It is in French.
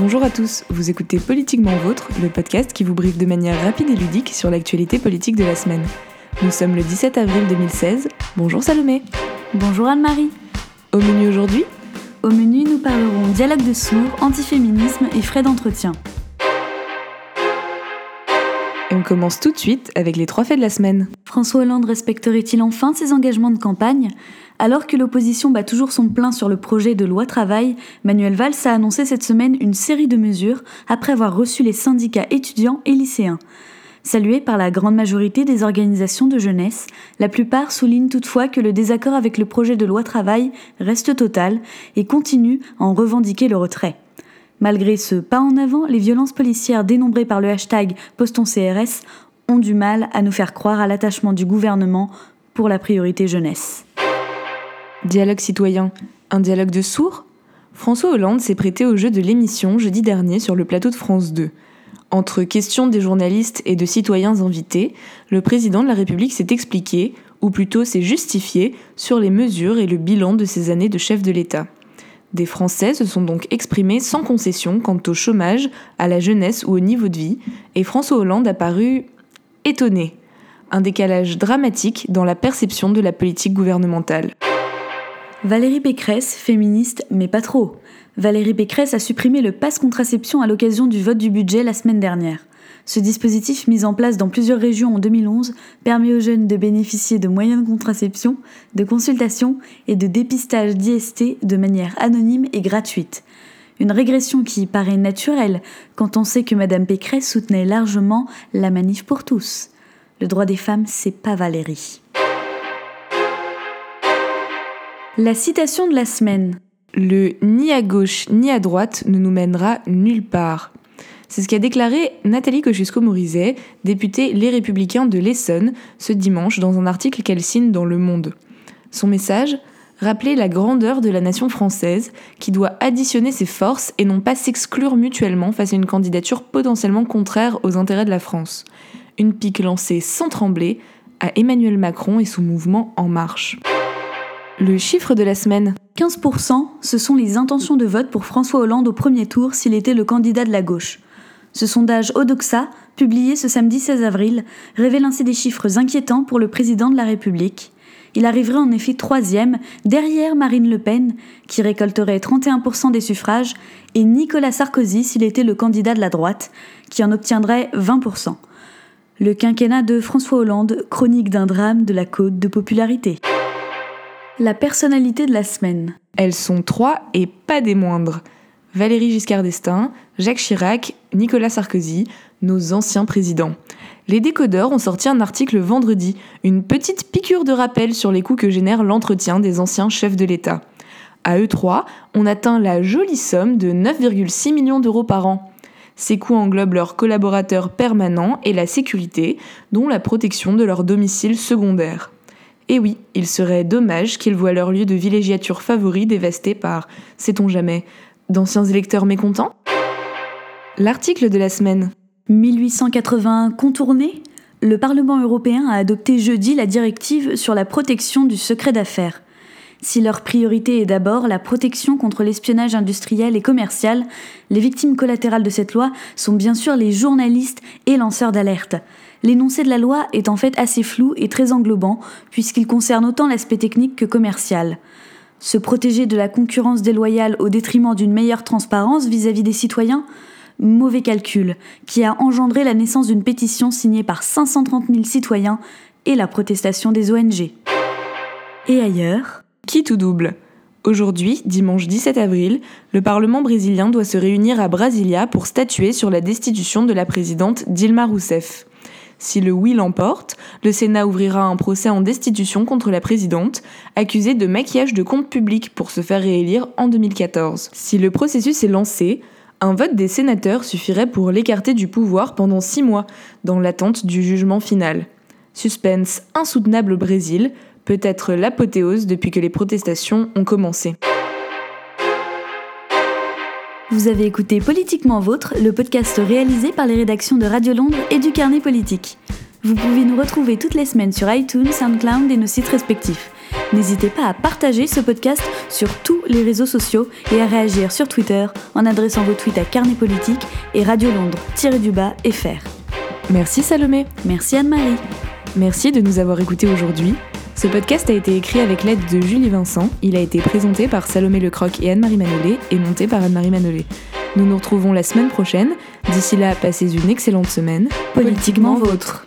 Bonjour à tous, vous écoutez Politiquement Vôtre, le podcast qui vous briefe de manière rapide et ludique sur l'actualité politique de la semaine. Nous sommes le 17 avril 2016. Bonjour Salomé. Bonjour Anne-Marie. Au menu aujourd'hui? Au menu, nous parlerons dialogue de sourds, antiféminisme et frais d'entretien. On commence tout de suite avec les trois faits de la semaine. François Hollande respecterait-il enfin ses engagements de campagne? Alors que l'opposition bat toujours son plein sur le projet de loi travail, Manuel Valls a annoncé cette semaine une série de mesures après avoir reçu les syndicats étudiants et lycéens. Salués par la grande majorité des organisations de jeunesse, la plupart soulignent toutefois que le désaccord avec le projet de loi travail reste total et continuent à en revendiquer le retrait. Malgré ce pas en avant, les violences policières dénombrées par le hashtag PostonCRS ont du mal à nous faire croire à l'attachement du gouvernement pour la priorité jeunesse. Dialogue citoyen, un dialogue de sourds? François Hollande s'est prêté au jeu de l'émission jeudi dernier sur le plateau de France 2. Entre questions des journalistes et de citoyens invités, le président de la République s'est expliqué, ou plutôt s'est justifié, sur les mesures et le bilan de ses années de chef de l'État. Des Français se sont donc exprimés sans concession quant au chômage, à la jeunesse ou au niveau de vie, et François Hollande a paru étonné. Un décalage dramatique dans la perception de la politique gouvernementale. Valérie Pécresse, féministe, mais pas trop. Valérie Pécresse a supprimé le passe contraception à l'occasion du vote du budget la semaine dernière. Ce dispositif, mis en place dans plusieurs régions en 2011, permet aux jeunes de bénéficier de moyens de contraception, de consultation et de dépistage d'IST de manière anonyme et gratuite. Une régression qui paraît naturelle quand on sait que Madame Pécresse soutenait largement la manif pour tous. Le droit des femmes, c'est pas Valérie. La citation de la semaine. Le ni à gauche ni à droite ne nous mènera nulle part. C'est ce qu'a déclaré Nathalie Kosciusko-Morizet, députée Les Républicains de l'Essonne, ce dimanche dans un article qu'elle signe dans Le Monde. Son message Rappeler la grandeur de la nation française, qui doit additionner ses forces et non pas s'exclure mutuellement face à une candidature potentiellement contraire aux intérêts de la France. Une pique lancée sans trembler à Emmanuel Macron et son mouvement En Marche. Le chiffre de la semaine 15%, ce sont les intentions de vote pour François Hollande au premier tour s'il était le candidat de la gauche. Ce sondage Odoxa, publié ce samedi 16 avril, révèle ainsi des chiffres inquiétants pour le président de la République. Il arriverait en effet troisième, derrière Marine Le Pen, qui récolterait 31% des suffrages, et Nicolas Sarkozy s'il était le candidat de la droite, qui en obtiendrait 20%. Le quinquennat de François Hollande, chronique d'un drame de la côte de popularité. La personnalité de la semaine. Elles sont trois et pas des moindres. Valérie Giscard d'Estaing, Jacques Chirac, Nicolas Sarkozy, nos anciens présidents. Les décodeurs ont sorti un article vendredi, une petite piqûre de rappel sur les coûts que génère l'entretien des anciens chefs de l'État. À eux trois, on atteint la jolie somme de 9,6 millions d'euros par an. Ces coûts englobent leurs collaborateurs permanents et la sécurité, dont la protection de leur domicile secondaire. Et oui, il serait dommage qu'ils voient leur lieu de villégiature favori dévasté par, sait-on jamais, d'anciens électeurs mécontents L'article de la semaine. 1881 contourné Le Parlement européen a adopté jeudi la directive sur la protection du secret d'affaires. Si leur priorité est d'abord la protection contre l'espionnage industriel et commercial, les victimes collatérales de cette loi sont bien sûr les journalistes et lanceurs d'alerte. L'énoncé de la loi est en fait assez flou et très englobant, puisqu'il concerne autant l'aspect technique que commercial. Se protéger de la concurrence déloyale au détriment d'une meilleure transparence vis-à-vis des citoyens? Mauvais calcul, qui a engendré la naissance d'une pétition signée par 530 000 citoyens et la protestation des ONG. Et ailleurs? Qui tout double? Aujourd'hui, dimanche 17 avril, le Parlement brésilien doit se réunir à Brasilia pour statuer sur la destitution de la présidente Dilma Rousseff. Si le oui l'emporte, le Sénat ouvrira un procès en destitution contre la présidente, accusée de maquillage de comptes publics pour se faire réélire en 2014. Si le processus est lancé, un vote des sénateurs suffirait pour l'écarter du pouvoir pendant six mois, dans l'attente du jugement final. Suspense insoutenable au Brésil, peut-être l'apothéose depuis que les protestations ont commencé. Vous avez écouté Politiquement Vôtre, le podcast réalisé par les rédactions de Radio Londres et du Carnet Politique. Vous pouvez nous retrouver toutes les semaines sur iTunes, SoundCloud et nos sites respectifs. N'hésitez pas à partager ce podcast sur tous les réseaux sociaux et à réagir sur Twitter en adressant vos tweets à Carnet Politique et Radio Londres-du-bas FR. Merci Salomé. Merci Anne-Marie. Merci de nous avoir écoutés aujourd'hui. Ce podcast a été écrit avec l'aide de Julie Vincent. Il a été présenté par Salomé Lecroc et Anne-Marie Manolé et monté par Anne-Marie Manolé. Nous nous retrouvons la semaine prochaine. D'ici là, passez une excellente semaine. Politiquement vôtre.